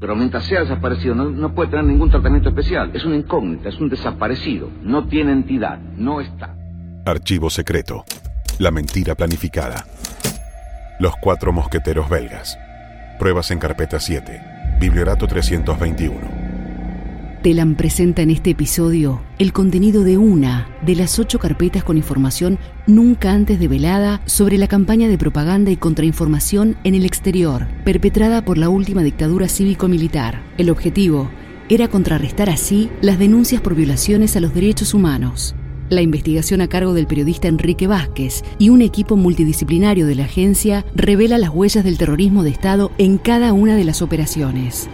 Pero mientras sea desaparecido, no, no puede tener ningún tratamiento especial. Es una incógnita, es un desaparecido. No tiene entidad, no está. Archivo secreto. La mentira planificada. Los cuatro mosqueteros belgas. Pruebas en carpeta 7. Bibliorato 321. Telam presenta en este episodio el contenido de una de las ocho carpetas con información nunca antes develada sobre la campaña de propaganda y contrainformación en el exterior, perpetrada por la última dictadura cívico-militar. El objetivo era contrarrestar así las denuncias por violaciones a los derechos humanos. La investigación a cargo del periodista Enrique Vázquez y un equipo multidisciplinario de la agencia revela las huellas del terrorismo de Estado en cada una de las operaciones.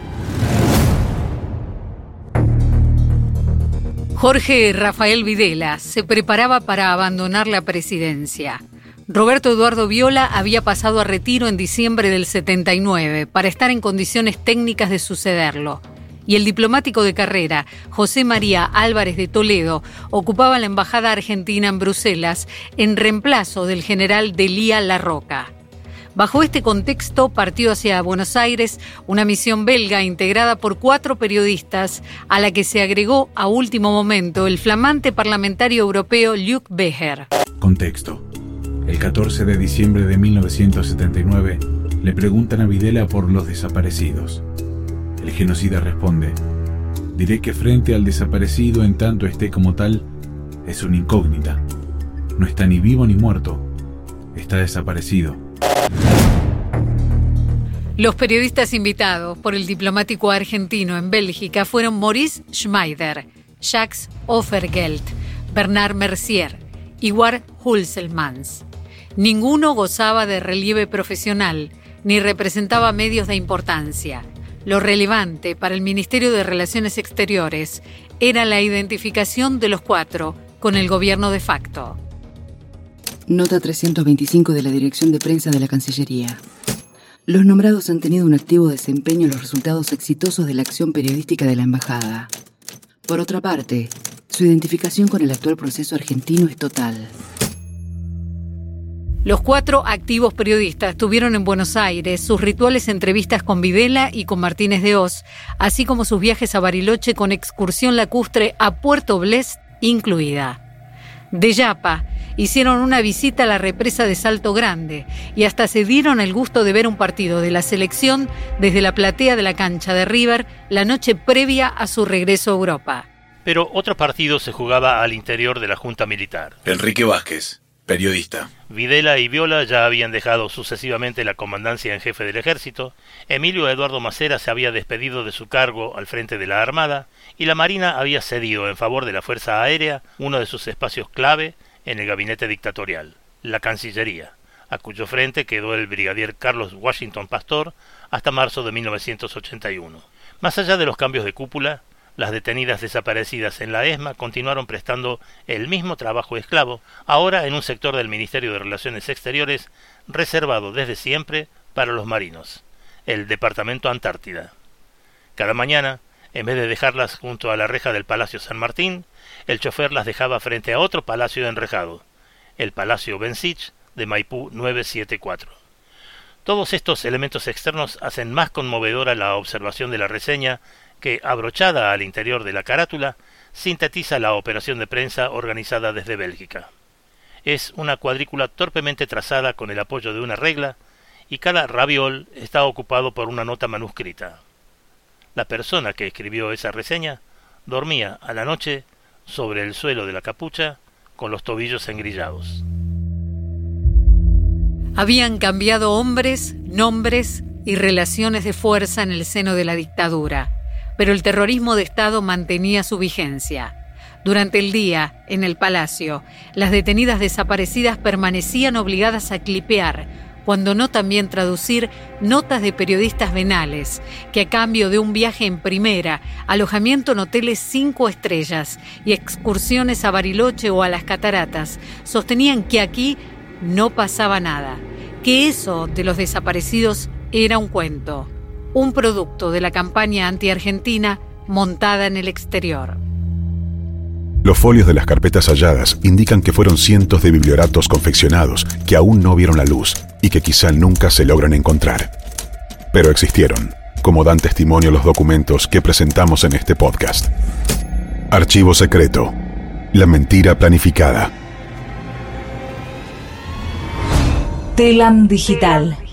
Jorge Rafael Videla se preparaba para abandonar la presidencia. Roberto Eduardo Viola había pasado a retiro en diciembre del 79 para estar en condiciones técnicas de sucederlo. Y el diplomático de carrera, José María Álvarez de Toledo, ocupaba la embajada argentina en Bruselas en reemplazo del general Delía Larroca. Bajo este contexto partió hacia Buenos Aires una misión belga integrada por cuatro periodistas a la que se agregó a último momento el flamante parlamentario europeo Luc Beher. Contexto. El 14 de diciembre de 1979 le preguntan a Videla por los desaparecidos. El genocida responde, diré que frente al desaparecido en tanto esté como tal, es una incógnita. No está ni vivo ni muerto, está desaparecido. Los periodistas invitados por el diplomático argentino en Bélgica fueron Maurice Schmeider, Jacques Offergeld, Bernard Mercier y War Hulselmans. Ninguno gozaba de relieve profesional ni representaba medios de importancia. Lo relevante para el Ministerio de Relaciones Exteriores era la identificación de los cuatro con el gobierno de facto. Nota 325 de la Dirección de Prensa de la Cancillería. Los nombrados han tenido un activo desempeño en los resultados exitosos de la acción periodística de la Embajada. Por otra parte, su identificación con el actual proceso argentino es total. Los cuatro activos periodistas tuvieron en Buenos Aires sus rituales entrevistas con Videla y con Martínez de Oz, así como sus viajes a Bariloche con excursión lacustre a Puerto Blest incluida. De Yapa, hicieron una visita a la represa de Salto Grande y hasta se dieron el gusto de ver un partido de la selección desde la platea de la cancha de River la noche previa a su regreso a Europa. Pero otro partido se jugaba al interior de la Junta Militar. Enrique Vázquez, periodista. Videla y Viola ya habían dejado sucesivamente la comandancia en jefe del ejército, Emilio Eduardo Macera se había despedido de su cargo al frente de la Armada, y la Marina había cedido en favor de la Fuerza Aérea uno de sus espacios clave en el gabinete dictatorial, la Cancillería, a cuyo frente quedó el brigadier Carlos Washington Pastor hasta marzo de 1981. Más allá de los cambios de cúpula, las detenidas desaparecidas en la ESMA continuaron prestando el mismo trabajo esclavo, ahora en un sector del Ministerio de Relaciones Exteriores reservado desde siempre para los marinos, el Departamento Antártida. Cada mañana, en vez de dejarlas junto a la reja del Palacio San Martín, el chofer las dejaba frente a otro palacio enrejado, el Palacio Bensich de Maipú 974. Todos estos elementos externos hacen más conmovedora la observación de la reseña que, abrochada al interior de la carátula, sintetiza la operación de prensa organizada desde Bélgica. Es una cuadrícula torpemente trazada con el apoyo de una regla, y cada raviol está ocupado por una nota manuscrita. La persona que escribió esa reseña dormía a la noche sobre el suelo de la capucha con los tobillos engrillados. Habían cambiado hombres, nombres y relaciones de fuerza en el seno de la dictadura, pero el terrorismo de Estado mantenía su vigencia. Durante el día, en el palacio, las detenidas desaparecidas permanecían obligadas a clipear cuando no también traducir notas de periodistas venales, que a cambio de un viaje en primera, alojamiento en hoteles cinco estrellas y excursiones a Bariloche o a las cataratas, sostenían que aquí no pasaba nada, que eso de los desaparecidos era un cuento, un producto de la campaña anti-argentina montada en el exterior. Los folios de las carpetas halladas indican que fueron cientos de biblioratos confeccionados que aún no vieron la luz y que quizá nunca se logran encontrar. Pero existieron, como dan testimonio los documentos que presentamos en este podcast. Archivo secreto. La mentira planificada. Telam Digital.